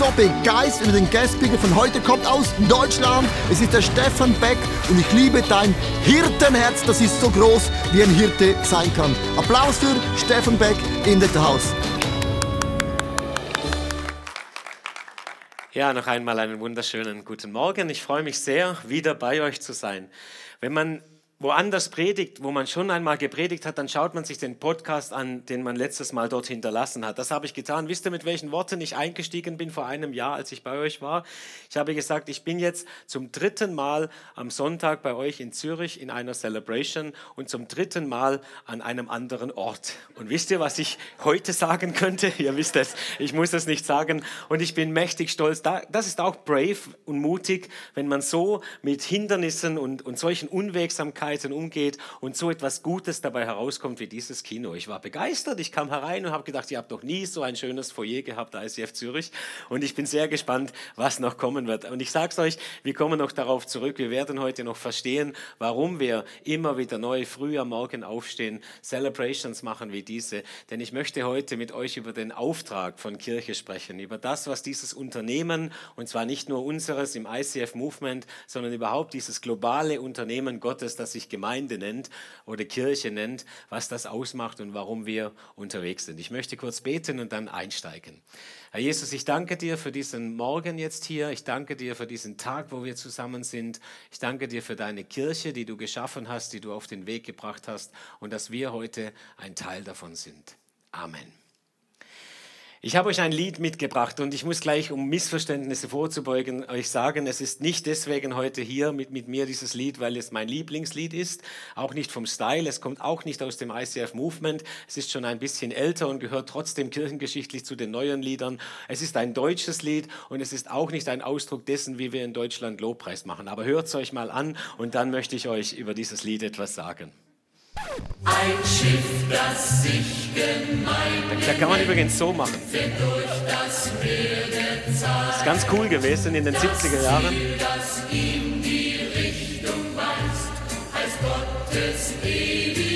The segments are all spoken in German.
so begeistert über den Guestbigger von heute. Kommt aus Deutschland. Es ist der Stefan Beck und ich liebe dein Hirtenherz. Das ist so groß, wie ein Hirte sein kann. Applaus für Stefan Beck in the House. Ja, noch einmal einen wunderschönen guten Morgen. Ich freue mich sehr, wieder bei euch zu sein. Wenn man woanders predigt, wo man schon einmal gepredigt hat, dann schaut man sich den Podcast an, den man letztes Mal dort hinterlassen hat. Das habe ich getan. Wisst ihr, mit welchen Worten ich eingestiegen bin vor einem Jahr, als ich bei euch war? Ich habe gesagt, ich bin jetzt zum dritten Mal am Sonntag bei euch in Zürich in einer Celebration und zum dritten Mal an einem anderen Ort. Und wisst ihr, was ich heute sagen könnte? Ihr wisst es, ich muss es nicht sagen. Und ich bin mächtig stolz. Das ist auch brave und mutig, wenn man so mit Hindernissen und, und solchen Unwegsamkeiten Krankheiten umgeht und so etwas Gutes dabei herauskommt wie dieses Kino. Ich war begeistert, ich kam herein und habe gedacht, ihr habt doch nie so ein schönes Foyer gehabt, ICF Zürich. Und ich bin sehr gespannt, was noch kommen wird. Und ich sage es euch, wir kommen noch darauf zurück. Wir werden heute noch verstehen, warum wir immer wieder neu früh am Morgen aufstehen, Celebrations machen wie diese. Denn ich möchte heute mit euch über den Auftrag von Kirche sprechen, über das, was dieses Unternehmen, und zwar nicht nur unseres im ICF Movement, sondern überhaupt dieses globale Unternehmen Gottes, das sich sich Gemeinde nennt oder Kirche nennt, was das ausmacht und warum wir unterwegs sind. Ich möchte kurz beten und dann einsteigen. Herr Jesus, ich danke dir für diesen Morgen jetzt hier. Ich danke dir für diesen Tag, wo wir zusammen sind. Ich danke dir für deine Kirche, die du geschaffen hast, die du auf den Weg gebracht hast und dass wir heute ein Teil davon sind. Amen. Ich habe euch ein Lied mitgebracht und ich muss gleich, um Missverständnisse vorzubeugen, euch sagen, es ist nicht deswegen heute hier mit, mit mir dieses Lied, weil es mein Lieblingslied ist, auch nicht vom Style, es kommt auch nicht aus dem ICF Movement, es ist schon ein bisschen älter und gehört trotzdem kirchengeschichtlich zu den neuen Liedern. Es ist ein deutsches Lied und es ist auch nicht ein Ausdruck dessen, wie wir in Deutschland Lobpreis machen. Aber hört es euch mal an und dann möchte ich euch über dieses Lied etwas sagen. Ein Schiff, das sich gemein. Da kann man übrigens so machen. Das ist ganz cool gewesen in den 70er Jahren. Das ihm die Richtung weist, als Gottes Ewigkeit.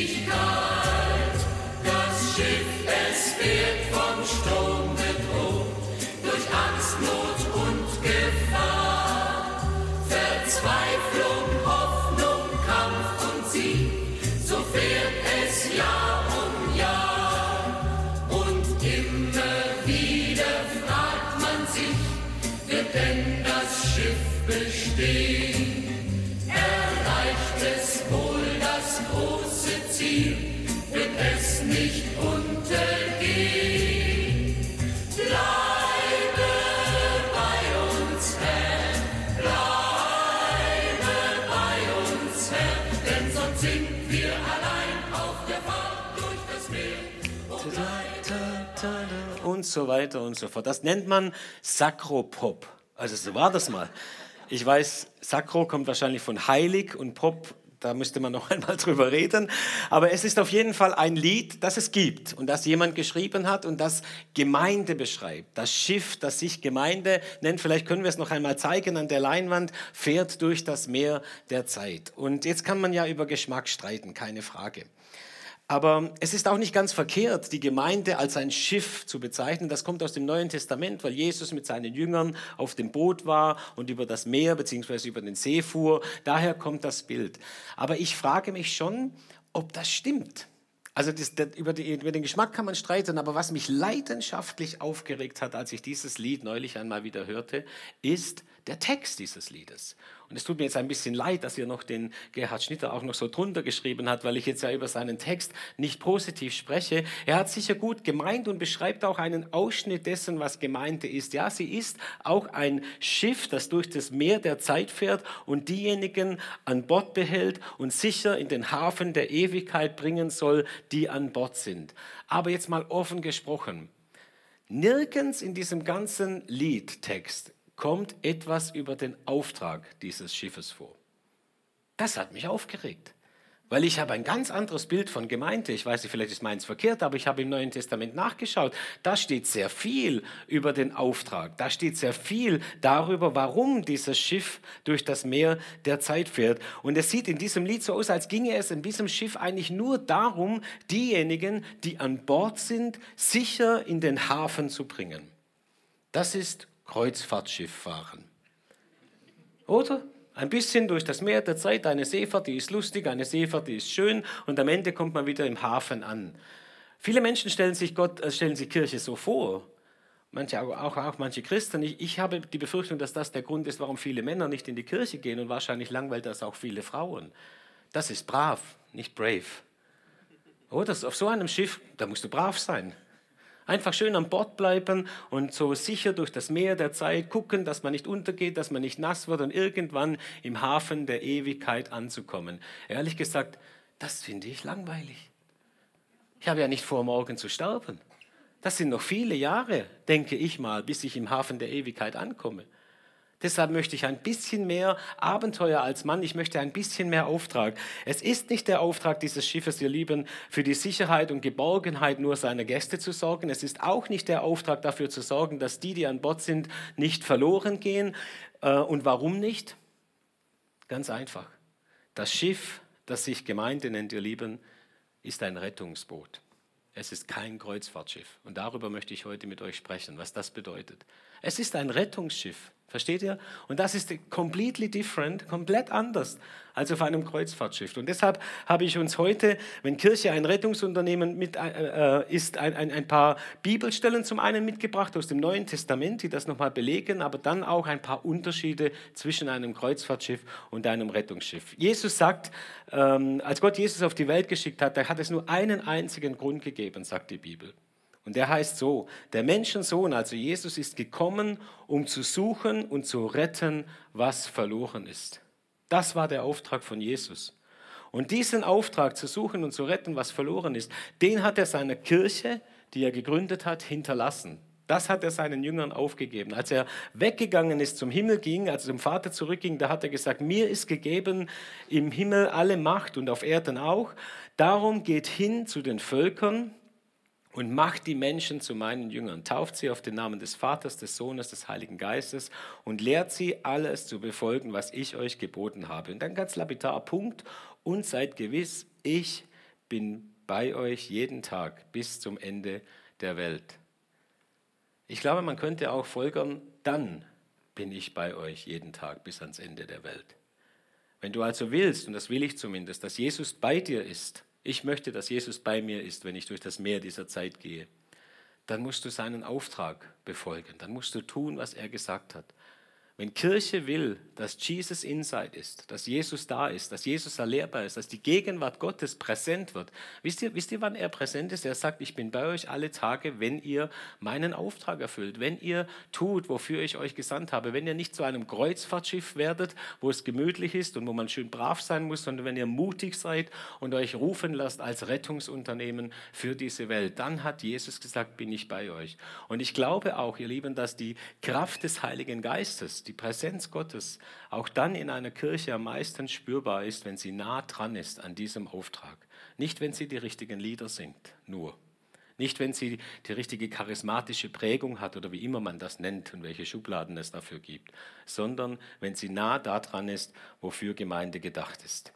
So weiter und so fort. Das nennt man Sakropop. Also so war das mal. Ich weiß, Sakro kommt wahrscheinlich von heilig und Pop da müsste man noch einmal drüber reden. Aber es ist auf jeden Fall ein Lied, das es gibt und das jemand geschrieben hat und das Gemeinde beschreibt. Das Schiff, das sich Gemeinde nennt, vielleicht können wir es noch einmal zeigen an der Leinwand, fährt durch das Meer der Zeit. Und jetzt kann man ja über Geschmack streiten, keine Frage. Aber es ist auch nicht ganz verkehrt, die Gemeinde als ein Schiff zu bezeichnen. Das kommt aus dem Neuen Testament, weil Jesus mit seinen Jüngern auf dem Boot war und über das Meer bzw. über den See fuhr. Daher kommt das Bild. Aber ich frage mich schon, ob das stimmt. Also das, das, über, die, über, den Geschmack kann man streiten, aber was mich leidenschaftlich aufgeregt hat, als ich dieses Lied neulich einmal wieder hörte, ist der Text dieses Liedes. Und es tut mir jetzt ein bisschen leid, dass ihr noch den Gerhard Schnitter auch noch so drunter geschrieben hat, weil ich jetzt ja über seinen Text nicht positiv spreche. Er hat sicher gut gemeint und beschreibt auch einen Ausschnitt dessen, was Gemeinde ist. Ja, sie ist auch ein Schiff, das durch das Meer der Zeit fährt und diejenigen an Bord behält und sicher in den Hafen der Ewigkeit bringen soll, die an Bord sind. Aber jetzt mal offen gesprochen. Nirgends in diesem ganzen Liedtext kommt etwas über den Auftrag dieses Schiffes vor. Das hat mich aufgeregt, weil ich habe ein ganz anderes Bild von Gemeinde. Ich weiß nicht, vielleicht ist meins verkehrt, aber ich habe im Neuen Testament nachgeschaut. Da steht sehr viel über den Auftrag. Da steht sehr viel darüber, warum dieses Schiff durch das Meer der Zeit fährt. Und es sieht in diesem Lied so aus, als ginge es in diesem Schiff eigentlich nur darum, diejenigen, die an Bord sind, sicher in den Hafen zu bringen. Das ist Kreuzfahrtschifffahren. Oder? Ein bisschen durch das Meer der Zeit, eine Seefahrt, die ist lustig, eine Seefahrt, die ist schön und am Ende kommt man wieder im Hafen an. Viele Menschen stellen sich, Gott, äh, stellen sich Kirche so vor, manche, auch, auch manche Christen. Ich, ich habe die Befürchtung, dass das der Grund ist, warum viele Männer nicht in die Kirche gehen und wahrscheinlich langweilt das auch viele Frauen. Das ist brav, nicht brave. Oder auf so einem Schiff, da musst du brav sein. Einfach schön an Bord bleiben und so sicher durch das Meer der Zeit gucken, dass man nicht untergeht, dass man nicht nass wird und irgendwann im Hafen der Ewigkeit anzukommen. Ehrlich gesagt, das finde ich langweilig. Ich habe ja nicht vor, morgen zu sterben. Das sind noch viele Jahre, denke ich mal, bis ich im Hafen der Ewigkeit ankomme. Deshalb möchte ich ein bisschen mehr Abenteuer als Mann, ich möchte ein bisschen mehr Auftrag. Es ist nicht der Auftrag dieses Schiffes, ihr Lieben, für die Sicherheit und Geborgenheit nur seiner Gäste zu sorgen. Es ist auch nicht der Auftrag dafür zu sorgen, dass die, die an Bord sind, nicht verloren gehen. Äh, und warum nicht? Ganz einfach. Das Schiff, das sich Gemeinde nennt, ihr Lieben, ist ein Rettungsboot. Es ist kein Kreuzfahrtschiff. Und darüber möchte ich heute mit euch sprechen, was das bedeutet. Es ist ein Rettungsschiff. Versteht ihr? Und das ist completely different, komplett anders als auf einem Kreuzfahrtschiff. Und deshalb habe ich uns heute, wenn Kirche ein Rettungsunternehmen mit, äh, äh, ist, ein, ein, ein, paar Bibelstellen zum einen mitgebracht aus dem Neuen Testament, die das nochmal belegen, aber dann auch ein paar Unterschiede zwischen einem Kreuzfahrtschiff und einem Rettungsschiff. Jesus sagt, ähm, als Gott Jesus auf die Welt geschickt hat, da hat es nur einen einzigen Grund gegeben, sagt die Bibel. Und der heißt so, der Menschensohn, also Jesus, ist gekommen, um zu suchen und zu retten, was verloren ist. Das war der Auftrag von Jesus. Und diesen Auftrag zu suchen und zu retten, was verloren ist, den hat er seiner Kirche, die er gegründet hat, hinterlassen. Das hat er seinen Jüngern aufgegeben. Als er weggegangen ist, zum Himmel ging, als er zum Vater zurückging, da hat er gesagt, mir ist gegeben im Himmel alle Macht und auf Erden auch. Darum geht hin zu den Völkern und macht die Menschen zu meinen Jüngern. Tauft sie auf den Namen des Vaters, des Sohnes, des Heiligen Geistes und lehrt sie alles zu befolgen, was ich euch geboten habe. Und dann ganz lapidar Punkt. Und seid gewiss, ich bin bei euch jeden Tag bis zum Ende der Welt. Ich glaube, man könnte auch folgern, dann bin ich bei euch jeden Tag bis ans Ende der Welt. Wenn du also willst, und das will ich zumindest, dass Jesus bei dir ist, ich möchte, dass Jesus bei mir ist, wenn ich durch das Meer dieser Zeit gehe, dann musst du seinen Auftrag befolgen, dann musst du tun, was er gesagt hat. Wenn Kirche will, dass Jesus Inside ist, dass Jesus da ist, dass Jesus erlehrbar ist, dass die Gegenwart Gottes präsent wird. Wisst ihr, wisst ihr, wann er präsent ist? Er sagt, ich bin bei euch alle Tage, wenn ihr meinen Auftrag erfüllt, wenn ihr tut, wofür ich euch gesandt habe, wenn ihr nicht zu einem Kreuzfahrtschiff werdet, wo es gemütlich ist und wo man schön brav sein muss, sondern wenn ihr mutig seid und euch rufen lasst als Rettungsunternehmen für diese Welt, dann hat Jesus gesagt, bin ich bei euch. Und ich glaube auch, ihr Lieben, dass die Kraft des Heiligen Geistes, die Präsenz Gottes auch dann in einer Kirche am meisten spürbar ist, wenn sie nah dran ist an diesem Auftrag. Nicht, wenn sie die richtigen Lieder singt, nur. Nicht, wenn sie die richtige charismatische Prägung hat oder wie immer man das nennt und welche Schubladen es dafür gibt, sondern wenn sie nah daran ist, wofür Gemeinde gedacht ist.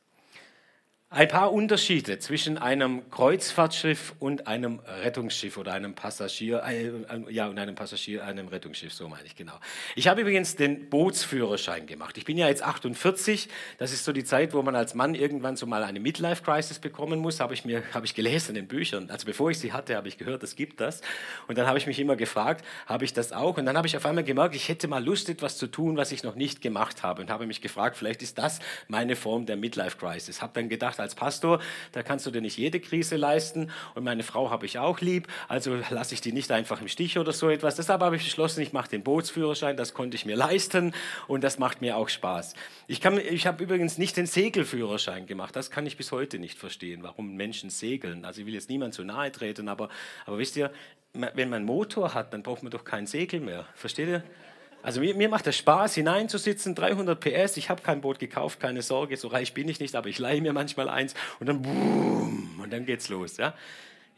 Ein paar Unterschiede zwischen einem Kreuzfahrtschiff und einem Rettungsschiff oder einem Passagier, äh, ja, und einem Passagier, einem Rettungsschiff, so meine ich genau. Ich habe übrigens den Bootsführerschein gemacht. Ich bin ja jetzt 48, das ist so die Zeit, wo man als Mann irgendwann so mal eine Midlife-Crisis bekommen muss, habe ich mir, habe ich gelesen in Büchern. Also bevor ich sie hatte, habe ich gehört, es gibt das. Und dann habe ich mich immer gefragt, habe ich das auch? Und dann habe ich auf einmal gemerkt, ich hätte mal Lust, etwas zu tun, was ich noch nicht gemacht habe. Und habe mich gefragt, vielleicht ist das meine Form der Midlife-Crisis. Habe dann gedacht, als Pastor, da kannst du dir nicht jede Krise leisten und meine Frau habe ich auch lieb, also lasse ich die nicht einfach im Stich oder so etwas. Deshalb habe ich beschlossen, ich mache den Bootsführerschein, das konnte ich mir leisten und das macht mir auch Spaß. Ich, kann, ich habe übrigens nicht den Segelführerschein gemacht, das kann ich bis heute nicht verstehen, warum Menschen segeln. Also ich will jetzt niemand zu nahe treten, aber, aber wisst ihr, wenn man einen Motor hat, dann braucht man doch kein Segel mehr. Versteht ihr? Also mir, mir macht es Spaß, hineinzusitzen, 300 PS, ich habe kein Boot gekauft, keine Sorge, so reich bin ich nicht, aber ich leihe mir manchmal eins und dann boom, und dann geht's los. Ja?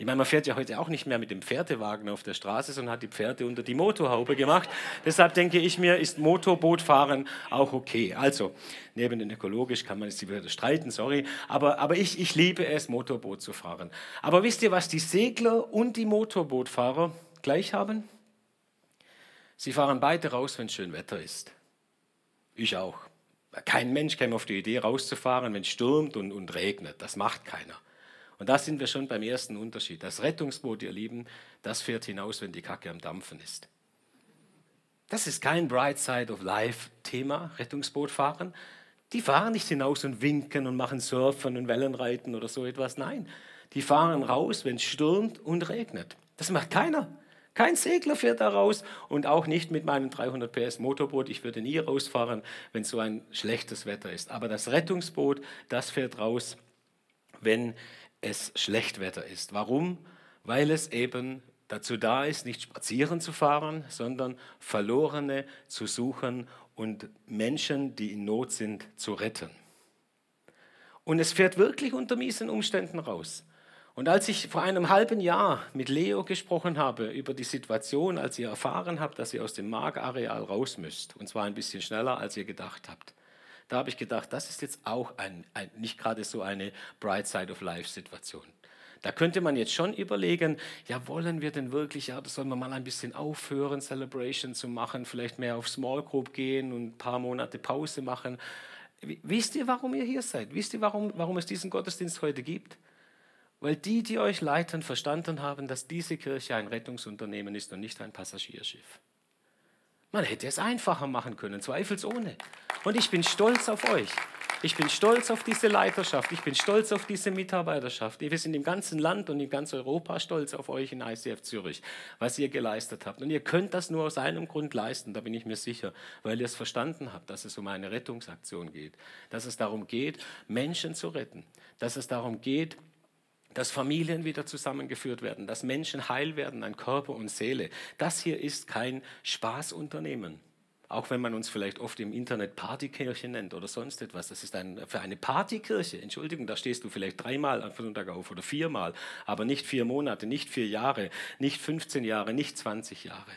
Ich meine, man fährt ja heute auch nicht mehr mit dem Pferdewagen auf der Straße, sondern hat die Pferde unter die Motorhaube gemacht. Deshalb denke ich mir, ist Motorbootfahren auch okay. Also, neben den ökologisch kann man jetzt wieder streiten, sorry, aber, aber ich, ich liebe es, Motorboot zu fahren. Aber wisst ihr, was die Segler und die Motorbootfahrer gleich haben? Sie fahren beide raus, wenn schön Wetter ist. Ich auch. Kein Mensch käme auf die Idee, rauszufahren, wenn es stürmt und, und regnet. Das macht keiner. Und da sind wir schon beim ersten Unterschied. Das Rettungsboot, ihr Lieben, das fährt hinaus, wenn die Kacke am Dampfen ist. Das ist kein Bright Side of Life Thema, Rettungsboot fahren. Die fahren nicht hinaus und winken und machen Surfen und Wellenreiten oder so etwas. Nein, die fahren raus, wenn es stürmt und regnet. Das macht keiner. Kein Segler fährt da raus und auch nicht mit meinem 300 PS Motorboot. Ich würde nie rausfahren, wenn so ein schlechtes Wetter ist. Aber das Rettungsboot, das fährt raus, wenn es Schlechtwetter ist. Warum? Weil es eben dazu da ist, nicht spazieren zu fahren, sondern Verlorene zu suchen und Menschen, die in Not sind, zu retten. Und es fährt wirklich unter miesen Umständen raus. Und als ich vor einem halben Jahr mit Leo gesprochen habe über die Situation, als ihr erfahren habt, dass ihr aus dem Markareal raus müsst, und zwar ein bisschen schneller, als ihr gedacht habt, da habe ich gedacht, das ist jetzt auch ein, ein, nicht gerade so eine Bright Side of Life Situation. Da könnte man jetzt schon überlegen, ja, wollen wir denn wirklich, ja, das sollen wir mal ein bisschen aufhören, Celebration zu machen, vielleicht mehr auf Small Group gehen und ein paar Monate Pause machen. Wisst ihr, warum ihr hier seid? Wisst ihr, warum, warum es diesen Gottesdienst heute gibt? Weil die, die euch leiten, verstanden haben, dass diese Kirche ein Rettungsunternehmen ist und nicht ein Passagierschiff. Man hätte es einfacher machen können, zweifelsohne. Und ich bin stolz auf euch. Ich bin stolz auf diese Leiterschaft. Ich bin stolz auf diese Mitarbeiterschaft. Wir sind im ganzen Land und in ganz Europa stolz auf euch in ICF Zürich, was ihr geleistet habt. Und ihr könnt das nur aus einem Grund leisten, da bin ich mir sicher, weil ihr es verstanden habt, dass es um eine Rettungsaktion geht. Dass es darum geht, Menschen zu retten. Dass es darum geht, dass Familien wieder zusammengeführt werden, dass Menschen heil werden an Körper und Seele. Das hier ist kein Spaßunternehmen. Auch wenn man uns vielleicht oft im Internet Partykirche nennt oder sonst etwas. Das ist ein, für eine Partykirche. Entschuldigung, da stehst du vielleicht dreimal am Sonntag auf oder viermal, aber nicht vier Monate, nicht vier Jahre, nicht 15 Jahre, nicht 20 Jahre.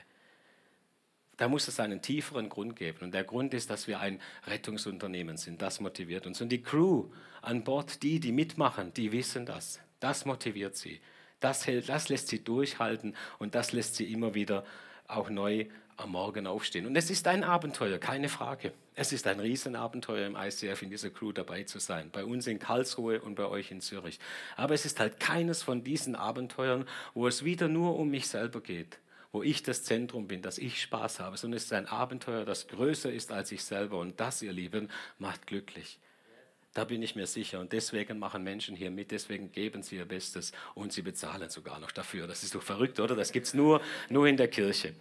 Da muss es einen tieferen Grund geben. Und der Grund ist, dass wir ein Rettungsunternehmen sind. Das motiviert uns. Und die Crew an Bord, die, die mitmachen, die wissen das. Das motiviert sie. Das, hält, das lässt sie durchhalten und das lässt sie immer wieder auch neu am Morgen aufstehen. Und es ist ein Abenteuer, keine Frage. Es ist ein Riesenabenteuer im ICF in dieser Crew dabei zu sein. Bei uns in Karlsruhe und bei euch in Zürich. Aber es ist halt keines von diesen Abenteuern, wo es wieder nur um mich selber geht. Wo ich das Zentrum bin, dass ich Spaß habe, sondern es ist ein Abenteuer, das größer ist als ich selber. Und das, ihr Lieben, macht glücklich. Da bin ich mir sicher. Und deswegen machen Menschen hier mit, deswegen geben sie ihr Bestes und sie bezahlen sogar noch dafür. Das ist doch verrückt, oder? Das gibt es nur, nur in der Kirche.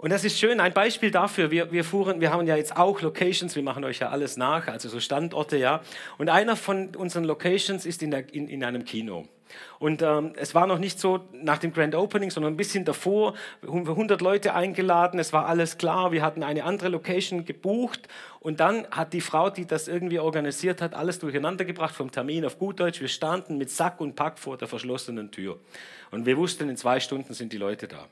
Und das ist schön, ein Beispiel dafür. Wir, wir fuhren, wir haben ja jetzt auch Locations, wir machen euch ja alles nach, also so Standorte, ja. Und einer von unseren Locations ist in, der, in, in einem Kino. Und ähm, es war noch nicht so nach dem Grand Opening, sondern ein bisschen davor. 100 Leute eingeladen, es war alles klar. Wir hatten eine andere Location gebucht. Und dann hat die Frau, die das irgendwie organisiert hat, alles durcheinander gebracht vom Termin auf gut Deutsch. Wir standen mit Sack und Pack vor der verschlossenen Tür. Und wir wussten, in zwei Stunden sind die Leute da.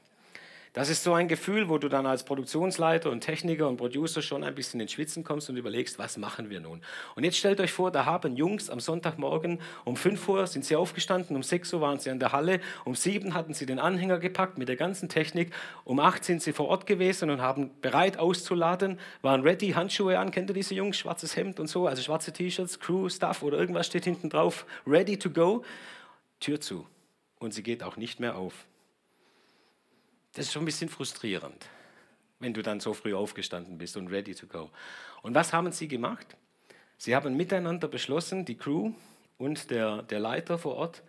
Das ist so ein Gefühl, wo du dann als Produktionsleiter und Techniker und Producer schon ein bisschen ins Schwitzen kommst und überlegst, was machen wir nun? Und jetzt stellt euch vor, da haben Jungs am Sonntagmorgen um 5 Uhr sind sie aufgestanden, um 6 Uhr waren sie an der Halle, um 7 hatten sie den Anhänger gepackt mit der ganzen Technik, um 8 sind sie vor Ort gewesen und haben bereit auszuladen, waren ready, Handschuhe an, kennt ihr diese Jungs, schwarzes Hemd und so, also schwarze T-Shirts, Crew, Stuff oder irgendwas steht hinten drauf, ready to go, Tür zu. Und sie geht auch nicht mehr auf. Das ist schon ein bisschen frustrierend, wenn du dann so früh aufgestanden bist und ready to go. Und was haben sie gemacht? Sie haben miteinander beschlossen, die Crew und der, der Leiter vor Ort,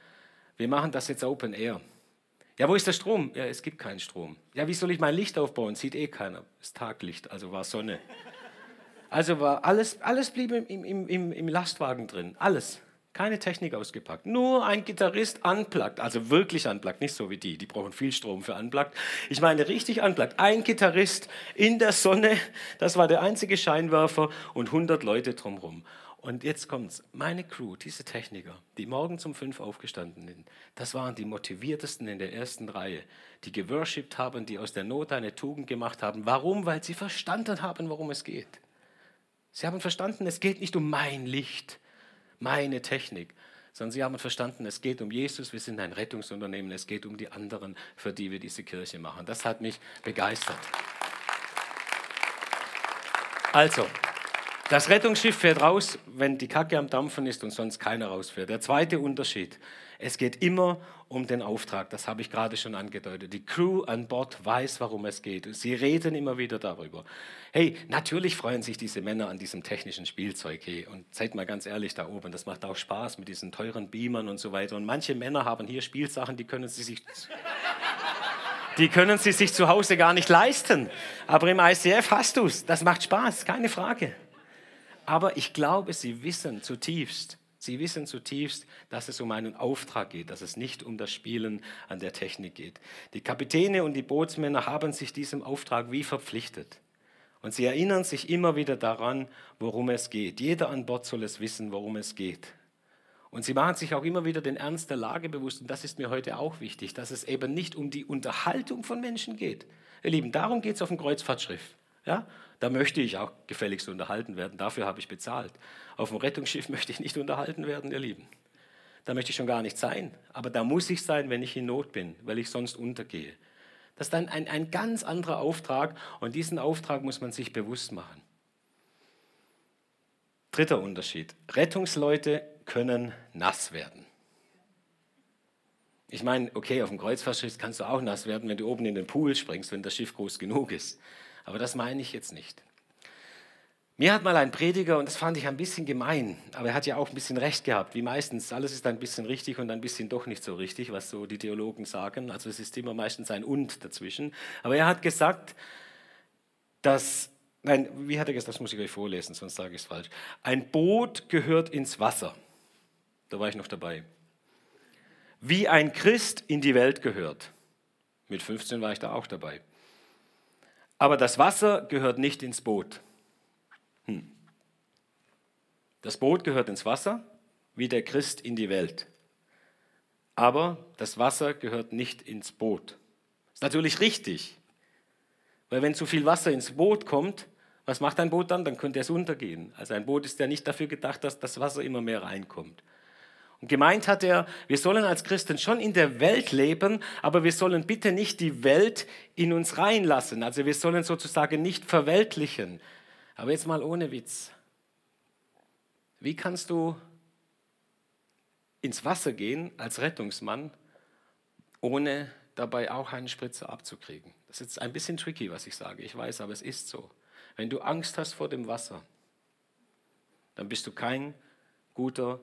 wir machen das jetzt Open Air. Ja, wo ist der Strom? Ja, es gibt keinen Strom. Ja, wie soll ich mein Licht aufbauen? Sieht eh keiner. Es ist Taglicht, also war Sonne. Also war alles, alles blieb im, im, im, im Lastwagen drin. Alles. Keine Technik ausgepackt. Nur ein Gitarrist unplugged, also wirklich unplugged, nicht so wie die, die brauchen viel Strom für unplugged. Ich meine richtig unplugged. Ein Gitarrist in der Sonne, das war der einzige Scheinwerfer und 100 Leute drumherum. Und jetzt kommt's. Meine Crew, diese Techniker, die morgen um fünf aufgestanden sind, das waren die motiviertesten in der ersten Reihe, die geworshipped haben, die aus der Not eine Tugend gemacht haben. Warum? Weil sie verstanden haben, worum es geht. Sie haben verstanden, es geht nicht um mein Licht meine Technik, sondern sie haben verstanden, es geht um Jesus, wir sind ein Rettungsunternehmen, es geht um die anderen, für die wir diese Kirche machen. Das hat mich begeistert. Also, das Rettungsschiff fährt raus, wenn die Kacke am Dampfen ist und sonst keiner rausfährt. Der zweite Unterschied, es geht immer um den Auftrag, das habe ich gerade schon angedeutet. Die Crew an Bord weiß, warum es geht. Sie reden immer wieder darüber. Hey, natürlich freuen sich diese Männer an diesem technischen Spielzeug. Hey, und seid mal ganz ehrlich da oben, das macht auch Spaß mit diesen teuren Beamern und so weiter. Und manche Männer haben hier Spielsachen, die können sie sich die können sie sich zu Hause gar nicht leisten. Aber im ICF hast du es. Das macht Spaß, keine Frage. Aber ich glaube, sie wissen zutiefst, sie wissen zutiefst, dass es um einen Auftrag geht, dass es nicht um das Spielen an der Technik geht. Die Kapitäne und die Bootsmänner haben sich diesem Auftrag wie verpflichtet. Und sie erinnern sich immer wieder daran, worum es geht. Jeder an Bord soll es wissen, worum es geht. Und sie machen sich auch immer wieder den Ernst der Lage bewusst. Und das ist mir heute auch wichtig, dass es eben nicht um die Unterhaltung von Menschen geht. Ihr Lieben, darum geht es auf dem Kreuzfahrtschiff. Ja? Da möchte ich auch gefälligst unterhalten werden. Dafür habe ich bezahlt. Auf dem Rettungsschiff möchte ich nicht unterhalten werden, ihr Lieben. Da möchte ich schon gar nicht sein. Aber da muss ich sein, wenn ich in Not bin, weil ich sonst untergehe. Das ist dann ein, ein ganz anderer Auftrag und diesen Auftrag muss man sich bewusst machen. Dritter Unterschied. Rettungsleute können nass werden. Ich meine, okay, auf dem Kreuzfahrtschiff kannst du auch nass werden, wenn du oben in den Pool springst, wenn das Schiff groß genug ist. Aber das meine ich jetzt nicht. Mir hat mal ein Prediger, und das fand ich ein bisschen gemein, aber er hat ja auch ein bisschen recht gehabt, wie meistens. Alles ist ein bisschen richtig und ein bisschen doch nicht so richtig, was so die Theologen sagen. Also es ist immer meistens ein Und dazwischen. Aber er hat gesagt, dass, nein, wie hat er gesagt, das muss ich euch vorlesen, sonst sage ich es falsch. Ein Boot gehört ins Wasser. Da war ich noch dabei. Wie ein Christ in die Welt gehört. Mit 15 war ich da auch dabei. Aber das Wasser gehört nicht ins Boot. Hm. Das Boot gehört ins Wasser, wie der Christ in die Welt. Aber das Wasser gehört nicht ins Boot. Ist natürlich richtig. Weil wenn zu viel Wasser ins Boot kommt, was macht ein Boot dann? Dann könnte es untergehen. Also ein Boot ist ja nicht dafür gedacht, dass das Wasser immer mehr reinkommt. Und gemeint hat er, wir sollen als Christen schon in der Welt leben, aber wir sollen bitte nicht die Welt in uns reinlassen. Also wir sollen sozusagen nicht verweltlichen. Aber jetzt mal ohne Witz. Wie kannst du ins Wasser gehen als Rettungsmann, ohne dabei auch einen Spritzer abzukriegen? Das ist jetzt ein bisschen tricky, was ich sage. Ich weiß, aber es ist so. Wenn du Angst hast vor dem Wasser, dann bist du kein guter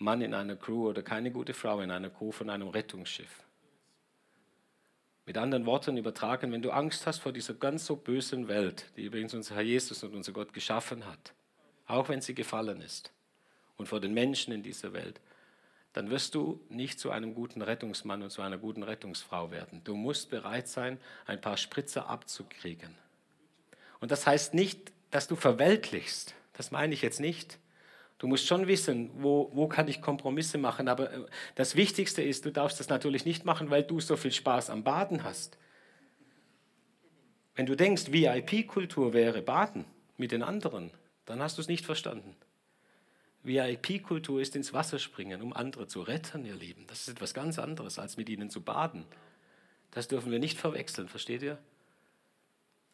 Mann in einer Crew oder keine gute Frau in einer Crew von einem Rettungsschiff. Mit anderen Worten übertragen, wenn du Angst hast vor dieser ganz so bösen Welt, die übrigens unser Herr Jesus und unser Gott geschaffen hat, auch wenn sie gefallen ist, und vor den Menschen in dieser Welt, dann wirst du nicht zu einem guten Rettungsmann und zu einer guten Rettungsfrau werden. Du musst bereit sein, ein paar Spritzer abzukriegen. Und das heißt nicht, dass du verweltlichst. Das meine ich jetzt nicht. Du musst schon wissen, wo, wo kann ich Kompromisse machen. Aber äh, das Wichtigste ist, du darfst das natürlich nicht machen, weil du so viel Spaß am Baden hast. Wenn du denkst, VIP-Kultur wäre Baden mit den anderen, dann hast du es nicht verstanden. VIP-Kultur ist ins Wasser springen, um andere zu retten, ihr Lieben. Das ist etwas ganz anderes, als mit ihnen zu baden. Das dürfen wir nicht verwechseln, versteht ihr?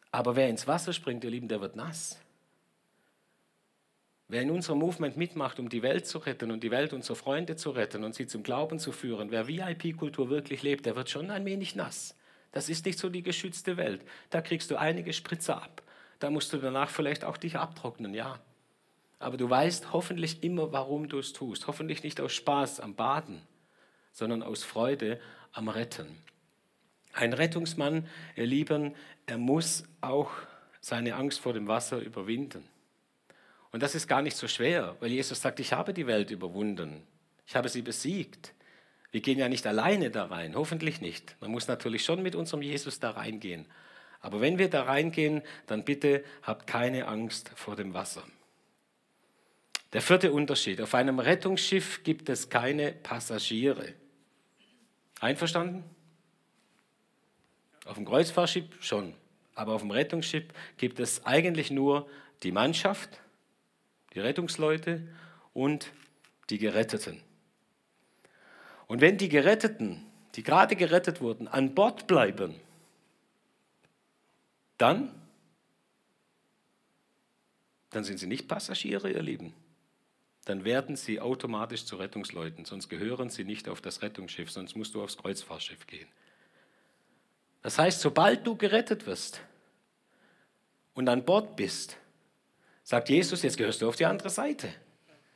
Aber wer ins Wasser springt, ihr Lieben, der wird nass. Wer in unserem Movement mitmacht, um die Welt zu retten und die Welt unserer Freunde zu retten und sie zum Glauben zu führen, wer VIP-Kultur wirklich lebt, der wird schon ein wenig nass. Das ist nicht so die geschützte Welt. Da kriegst du einige Spritzer ab. Da musst du danach vielleicht auch dich abtrocknen, ja. Aber du weißt hoffentlich immer, warum du es tust. Hoffentlich nicht aus Spaß am Baden, sondern aus Freude am Retten. Ein Rettungsmann, ihr Lieben, er muss auch seine Angst vor dem Wasser überwinden. Und das ist gar nicht so schwer, weil Jesus sagt, ich habe die Welt überwunden. Ich habe sie besiegt. Wir gehen ja nicht alleine da rein, hoffentlich nicht. Man muss natürlich schon mit unserem Jesus da reingehen. Aber wenn wir da reingehen, dann bitte habt keine Angst vor dem Wasser. Der vierte Unterschied. Auf einem Rettungsschiff gibt es keine Passagiere. Einverstanden? Auf dem Kreuzfahrtschiff schon. Aber auf dem Rettungsschiff gibt es eigentlich nur die Mannschaft die Rettungsleute und die Geretteten. Und wenn die Geretteten, die gerade gerettet wurden, an Bord bleiben, dann dann sind sie nicht Passagiere, ihr Lieben. Dann werden sie automatisch zu Rettungsleuten, sonst gehören sie nicht auf das Rettungsschiff, sonst musst du aufs Kreuzfahrtschiff gehen. Das heißt, sobald du gerettet wirst und an Bord bist, sagt Jesus, jetzt gehörst du auf die andere Seite.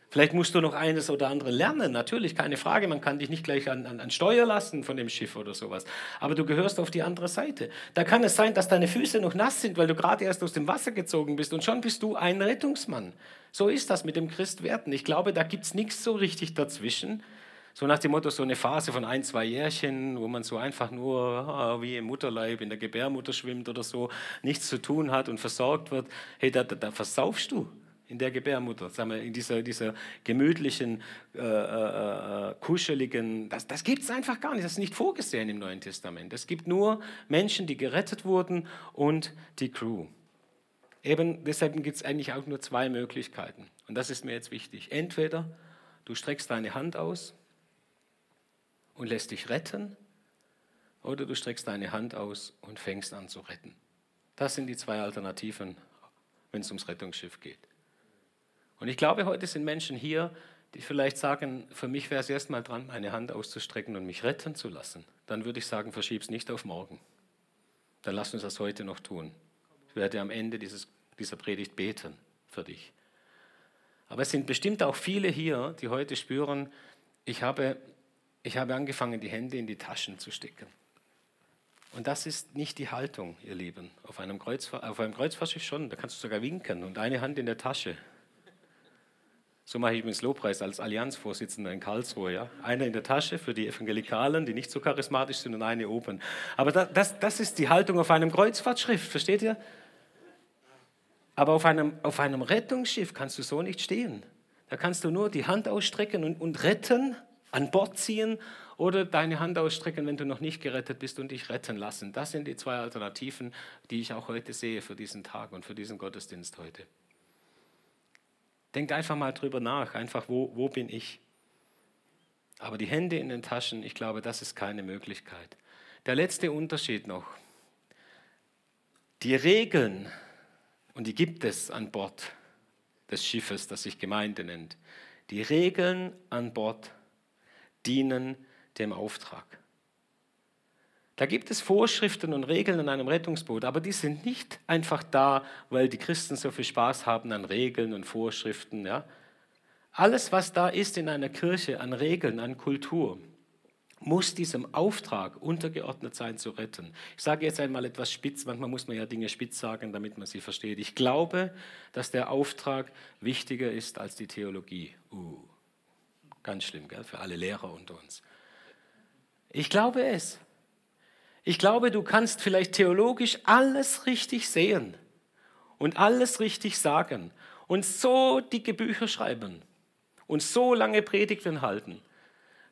Vielleicht musst du noch eines oder andere lernen, natürlich, keine Frage. Man kann dich nicht gleich an, an, an, Steuer lassen von dem Schiff oder sowas. Aber du gehörst auf die andere Seite. Da kann es sein, dass deine Füße noch nass sind, weil du gerade erst aus dem Wasser gezogen bist und schon bist du ein Rettungsmann. So ist das mit dem Christwerden. Ich glaube, da gibt es nichts so richtig dazwischen. So nach dem Motto, so eine Phase von ein, zwei Jährchen, wo man so einfach nur ah, wie im Mutterleib in der Gebärmutter schwimmt oder so, nichts zu tun hat und versorgt wird. Hey, da, da, da versaufst du in der Gebärmutter, sagen wir, in dieser, dieser gemütlichen, äh, äh, äh kuscheligen, das, das gibt es einfach gar nicht, das ist nicht vorgesehen im Neuen Testament. Es gibt nur Menschen, die gerettet wurden und die Crew. Eben deshalb gibt es eigentlich auch nur zwei Möglichkeiten. Und das ist mir jetzt wichtig. Entweder du streckst deine Hand aus und lässt dich retten, oder du streckst deine Hand aus und fängst an zu retten. Das sind die zwei Alternativen, wenn es ums Rettungsschiff geht. Und ich glaube, heute sind Menschen hier, die vielleicht sagen, für mich wäre es erstmal dran, meine Hand auszustrecken und mich retten zu lassen. Dann würde ich sagen, verschieb's nicht auf morgen. Dann lass uns das heute noch tun. Ich werde am Ende dieses, dieser Predigt beten für dich. Aber es sind bestimmt auch viele hier, die heute spüren, ich habe, ich habe angefangen, die Hände in die Taschen zu stecken. Und das ist nicht die Haltung, ihr Lieben. Auf einem, Kreuzfahrtschiff schon, da kannst du sogar winken und eine Hand in der Tasche. So mache ich übrigens Lobpreis als Allianzvorsitzender in Karlsruhe. Ja? Eine in der Tasche für die Evangelikalen, die nicht so charismatisch sind, und eine oben. Aber das, das, das ist die Haltung auf einem Kreuzfahrtschiff, versteht ihr? Aber auf einem, auf einem Rettungsschiff kannst du so nicht stehen. Da kannst du nur die Hand ausstrecken und, und retten, an Bord ziehen oder deine Hand ausstrecken, wenn du noch nicht gerettet bist und dich retten lassen. Das sind die zwei Alternativen, die ich auch heute sehe für diesen Tag und für diesen Gottesdienst heute. Denkt einfach mal drüber nach, einfach wo, wo bin ich? Aber die Hände in den Taschen, ich glaube, das ist keine Möglichkeit. Der letzte Unterschied noch. Die Regeln, und die gibt es an Bord des Schiffes, das sich Gemeinde nennt, die Regeln an Bord dienen dem Auftrag. Da gibt es Vorschriften und Regeln in einem Rettungsboot, aber die sind nicht einfach da, weil die Christen so viel Spaß haben an Regeln und Vorschriften. Ja? Alles, was da ist in einer Kirche an Regeln, an Kultur, muss diesem Auftrag untergeordnet sein, zu retten. Ich sage jetzt einmal etwas spitz, manchmal muss man ja Dinge spitz sagen, damit man sie versteht. Ich glaube, dass der Auftrag wichtiger ist als die Theologie. Uh, ganz schlimm, gell, für alle Lehrer unter uns. Ich glaube es. Ich glaube, du kannst vielleicht theologisch alles richtig sehen und alles richtig sagen und so dicke Bücher schreiben und so lange Predigten halten.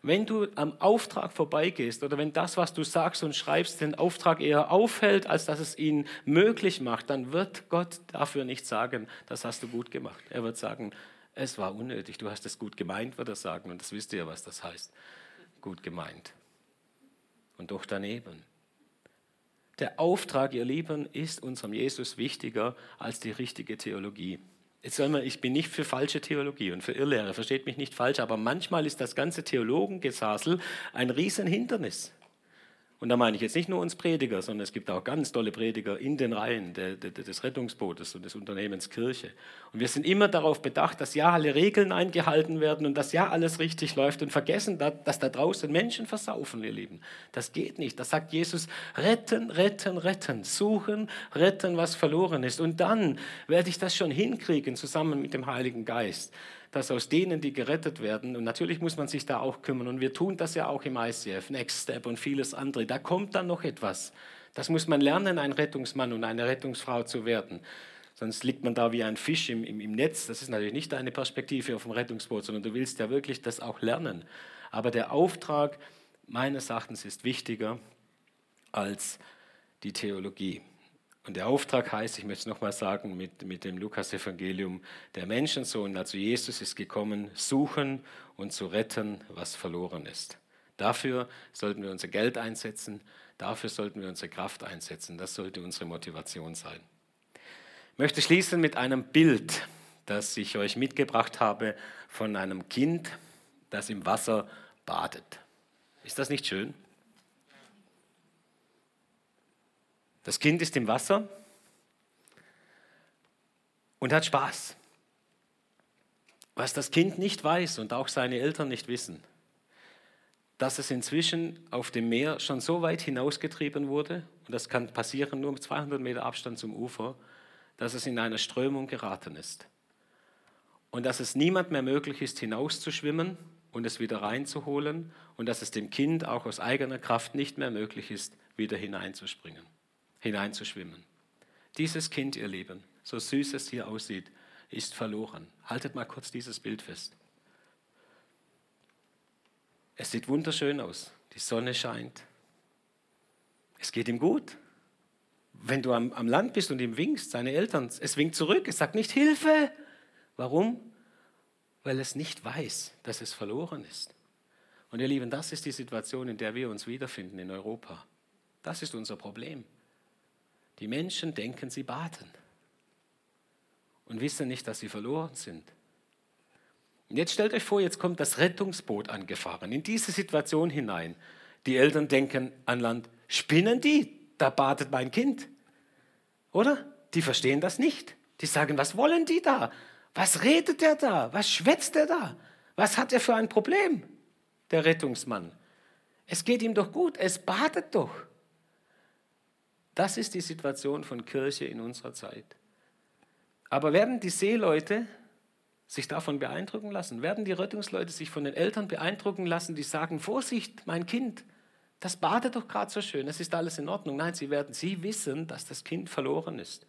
Wenn du am Auftrag vorbeigehst oder wenn das, was du sagst und schreibst, den Auftrag eher aufhält, als dass es ihn möglich macht, dann wird Gott dafür nicht sagen, das hast du gut gemacht. Er wird sagen, es war unnötig, du hast es gut gemeint, wird er sagen. Und das wisst ihr, was das heißt. Gut gemeint. Und doch daneben. Der Auftrag, ihr Lieben, ist unserem Jesus wichtiger als die richtige Theologie. Jetzt soll man, ich bin nicht für falsche Theologie und für Irrlehre, versteht mich nicht falsch, aber manchmal ist das ganze Theologengesasel ein Riesenhindernis. Und da meine ich jetzt nicht nur uns Prediger, sondern es gibt auch ganz tolle Prediger in den Reihen des Rettungsbootes und des Unternehmens Kirche. Und wir sind immer darauf bedacht, dass ja alle Regeln eingehalten werden und dass ja alles richtig läuft und vergessen, dass da draußen Menschen versaufen, ihr Lieben. Das geht nicht. Das sagt Jesus, retten, retten, retten, suchen, retten, was verloren ist. Und dann werde ich das schon hinkriegen, zusammen mit dem Heiligen Geist dass aus denen, die gerettet werden, und natürlich muss man sich da auch kümmern, und wir tun das ja auch im ICF, Next Step und vieles andere, da kommt dann noch etwas. Das muss man lernen, ein Rettungsmann und eine Rettungsfrau zu werden. Sonst liegt man da wie ein Fisch im, im, im Netz. Das ist natürlich nicht deine Perspektive auf dem Rettungsboot, sondern du willst ja wirklich das auch lernen. Aber der Auftrag meines Erachtens ist wichtiger als die Theologie. Und der Auftrag heißt, ich möchte es nochmal sagen, mit, mit dem Lukas-Evangelium, der Menschensohn, also Jesus, ist gekommen, suchen und zu retten, was verloren ist. Dafür sollten wir unser Geld einsetzen, dafür sollten wir unsere Kraft einsetzen, das sollte unsere Motivation sein. möchte schließen mit einem Bild, das ich euch mitgebracht habe von einem Kind, das im Wasser badet. Ist das nicht schön? Das Kind ist im Wasser und hat Spaß. Was das Kind nicht weiß und auch seine Eltern nicht wissen, dass es inzwischen auf dem Meer schon so weit hinausgetrieben wurde, und das kann passieren nur mit 200 Meter Abstand zum Ufer, dass es in eine Strömung geraten ist. Und dass es niemand mehr möglich ist, hinauszuschwimmen und es wieder reinzuholen und dass es dem Kind auch aus eigener Kraft nicht mehr möglich ist, wieder hineinzuspringen, hineinzuschwimmen. Dieses Kind, ihr Lieben, so süß es hier aussieht, ist verloren. Haltet mal kurz dieses Bild fest. Es sieht wunderschön aus. Die Sonne scheint. Es geht ihm gut. Wenn du am, am Land bist und ihm winkst, seine Eltern, es winkt zurück. Es sagt nicht Hilfe. Warum? Weil es nicht weiß, dass es verloren ist. Und ihr Lieben, das ist die Situation, in der wir uns wiederfinden in Europa. Das ist unser Problem. Die Menschen denken, sie baten und wissen nicht, dass sie verloren sind. Und jetzt stellt euch vor, jetzt kommt das Rettungsboot angefahren, in diese Situation hinein. Die Eltern denken an Land, spinnen die? Da badet mein Kind. Oder? Die verstehen das nicht. Die sagen, was wollen die da? Was redet der da? Was schwätzt der da? Was hat er für ein Problem, der Rettungsmann? Es geht ihm doch gut, es badet doch. Das ist die Situation von Kirche in unserer Zeit. Aber werden die Seeleute sich davon beeindrucken lassen? Werden die Rettungsleute sich von den Eltern beeindrucken lassen, die sagen, Vorsicht, mein Kind, das badet doch gerade so schön, es ist alles in Ordnung. Nein, sie werden, sie wissen, dass das Kind verloren ist.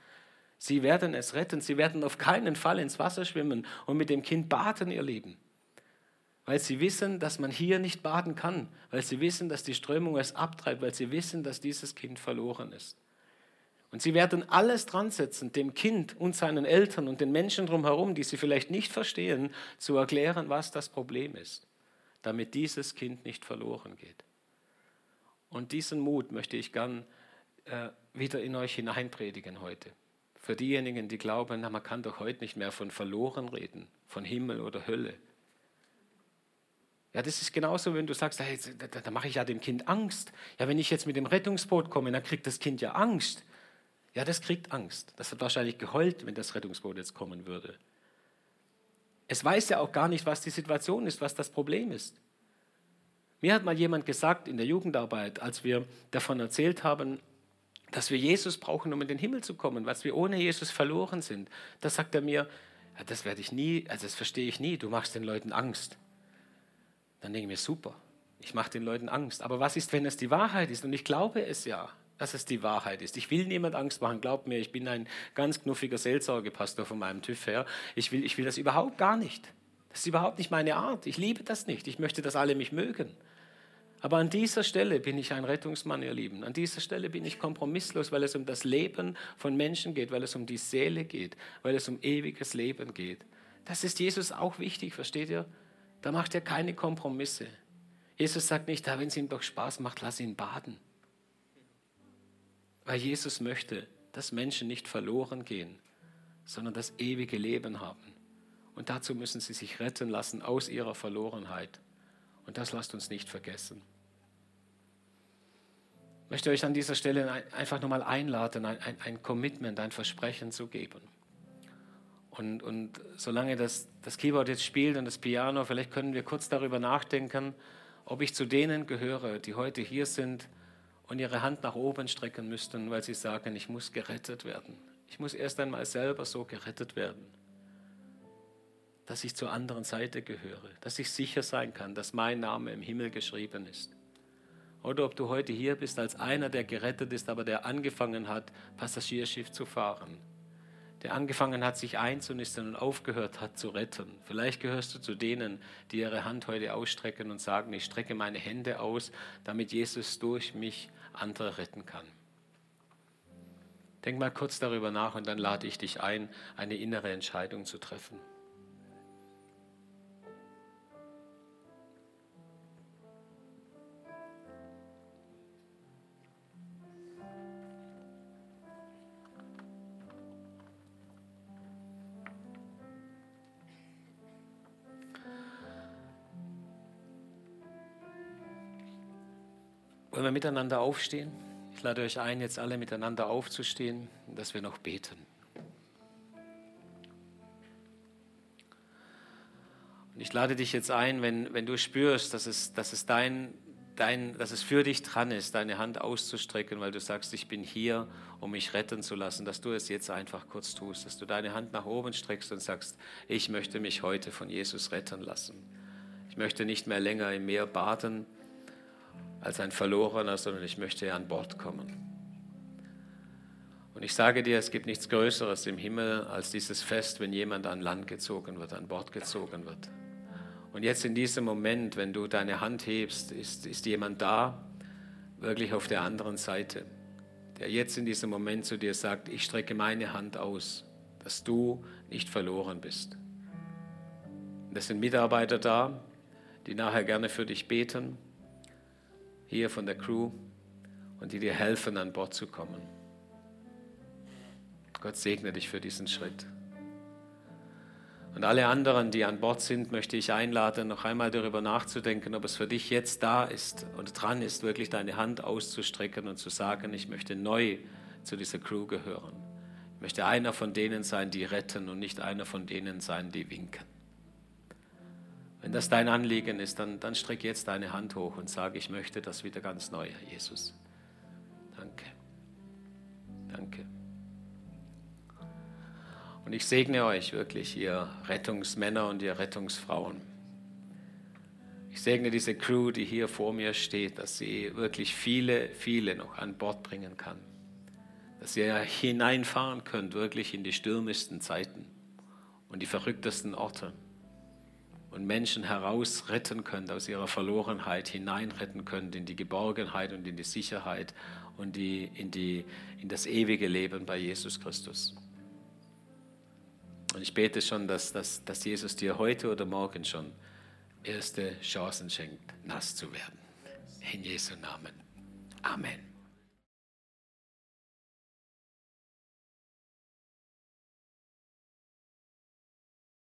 Sie werden es retten, sie werden auf keinen Fall ins Wasser schwimmen und mit dem Kind baden ihr Leben. Weil sie wissen, dass man hier nicht baden kann, weil sie wissen, dass die Strömung es abtreibt, weil sie wissen, dass dieses Kind verloren ist. Und sie werden alles dran setzen, dem Kind und seinen Eltern und den Menschen drumherum, die sie vielleicht nicht verstehen, zu erklären, was das Problem ist, damit dieses Kind nicht verloren geht. Und diesen Mut möchte ich gern äh, wieder in euch hineinpredigen heute. Für diejenigen, die glauben, na, man kann doch heute nicht mehr von verloren reden, von Himmel oder Hölle. Ja, das ist genauso, wenn du sagst, hey, da, da mache ich ja dem Kind Angst. Ja, wenn ich jetzt mit dem Rettungsboot komme, dann kriegt das Kind ja Angst. Ja, das kriegt Angst. Das hat wahrscheinlich geheult, wenn das Rettungsboot jetzt kommen würde. Es weiß ja auch gar nicht, was die Situation ist, was das Problem ist. Mir hat mal jemand gesagt in der Jugendarbeit, als wir davon erzählt haben, dass wir Jesus brauchen, um in den Himmel zu kommen, was wir ohne Jesus verloren sind. Da sagt er mir, ja, das werde ich nie, also das verstehe ich nie, du machst den Leuten Angst. Dann denke ich mir, super, ich mache den Leuten Angst. Aber was ist, wenn es die Wahrheit ist? Und ich glaube es ja dass es die Wahrheit ist. Ich will niemand Angst machen, glaubt mir, ich bin ein ganz knuffiger Seelsorgepastor von meinem TÜV her. Ich will, ich will das überhaupt gar nicht. Das ist überhaupt nicht meine Art. Ich liebe das nicht. Ich möchte, dass alle mich mögen. Aber an dieser Stelle bin ich ein Rettungsmann, ihr Lieben. An dieser Stelle bin ich kompromisslos, weil es um das Leben von Menschen geht, weil es um die Seele geht, weil es um ewiges Leben geht. Das ist Jesus auch wichtig, versteht ihr? Da macht er keine Kompromisse. Jesus sagt nicht, wenn es ihm doch Spaß macht, lass ihn baden. Weil Jesus möchte, dass Menschen nicht verloren gehen, sondern das ewige Leben haben. Und dazu müssen sie sich retten lassen aus ihrer Verlorenheit. Und das lasst uns nicht vergessen. Ich möchte euch an dieser Stelle einfach nochmal einladen, ein, ein, ein, Commitment, ein Versprechen zu geben. Und, und solange das, das Keyboard jetzt spielt und das Piano, vielleicht können wir kurz darüber nachdenken, ob ich zu denen gehöre, die heute hier sind, und ihre Hand nach oben strecken müssten, weil sie sagen, ich muss gerettet werden. Ich muss erst einmal selber so gerettet werden, dass ich zur anderen Seite gehöre, dass ich sicher sein kann, dass mein Name im Himmel geschrieben ist. Oder ob du heute hier bist als einer, der gerettet ist, aber der angefangen hat, Passagierschiff zu fahren. Der angefangen hat, sich einzunisten und aufgehört hat zu retten. Vielleicht gehörst du zu denen, die ihre Hand heute ausstrecken und sagen, ich strecke meine Hände aus, damit Jesus durch mich andere retten kann. Denk mal kurz darüber nach und dann lade ich dich ein, eine innere Entscheidung zu treffen. Wollen wir miteinander aufstehen? Ich lade euch ein, jetzt alle miteinander aufzustehen, dass wir noch beten. Und ich lade dich jetzt ein, wenn, wenn du spürst, dass es, dass, es dein, dein, dass es für dich dran ist, deine Hand auszustrecken, weil du sagst, ich bin hier, um mich retten zu lassen, dass du es jetzt einfach kurz tust, dass du deine Hand nach oben streckst und sagst, ich möchte mich heute von Jesus retten lassen. Ich möchte nicht mehr länger im Meer baden als ein Verlorener, sondern ich möchte an Bord kommen. Und ich sage dir, es gibt nichts Größeres im Himmel als dieses Fest, wenn jemand an Land gezogen wird, an Bord gezogen wird. Und jetzt in diesem Moment, wenn du deine Hand hebst, ist, ist jemand da, wirklich auf der anderen Seite, der jetzt in diesem Moment zu dir sagt, ich strecke meine Hand aus, dass du nicht verloren bist. Und es sind Mitarbeiter da, die nachher gerne für dich beten hier von der Crew und die dir helfen, an Bord zu kommen. Gott segne dich für diesen Schritt. Und alle anderen, die an Bord sind, möchte ich einladen, noch einmal darüber nachzudenken, ob es für dich jetzt da ist und dran ist, wirklich deine Hand auszustrecken und zu sagen, ich möchte neu zu dieser Crew gehören. Ich möchte einer von denen sein, die retten und nicht einer von denen sein, die winken. Wenn das dein Anliegen ist, dann, dann streck jetzt deine Hand hoch und sage, ich möchte das wieder ganz neu, Herr Jesus. Danke. Danke. Und ich segne euch wirklich, ihr Rettungsmänner und ihr Rettungsfrauen. Ich segne diese Crew, die hier vor mir steht, dass sie wirklich viele, viele noch an Bord bringen kann. Dass ihr hineinfahren könnt, wirklich in die stürmischsten Zeiten und die verrücktesten Orte und Menschen herausretten könnt aus ihrer Verlorenheit, hineinretten könnt in die Geborgenheit und in die Sicherheit und die, in, die, in das ewige Leben bei Jesus Christus. Und ich bete schon, dass, dass, dass Jesus dir heute oder morgen schon erste Chancen schenkt, nass zu werden. In Jesu Namen. Amen.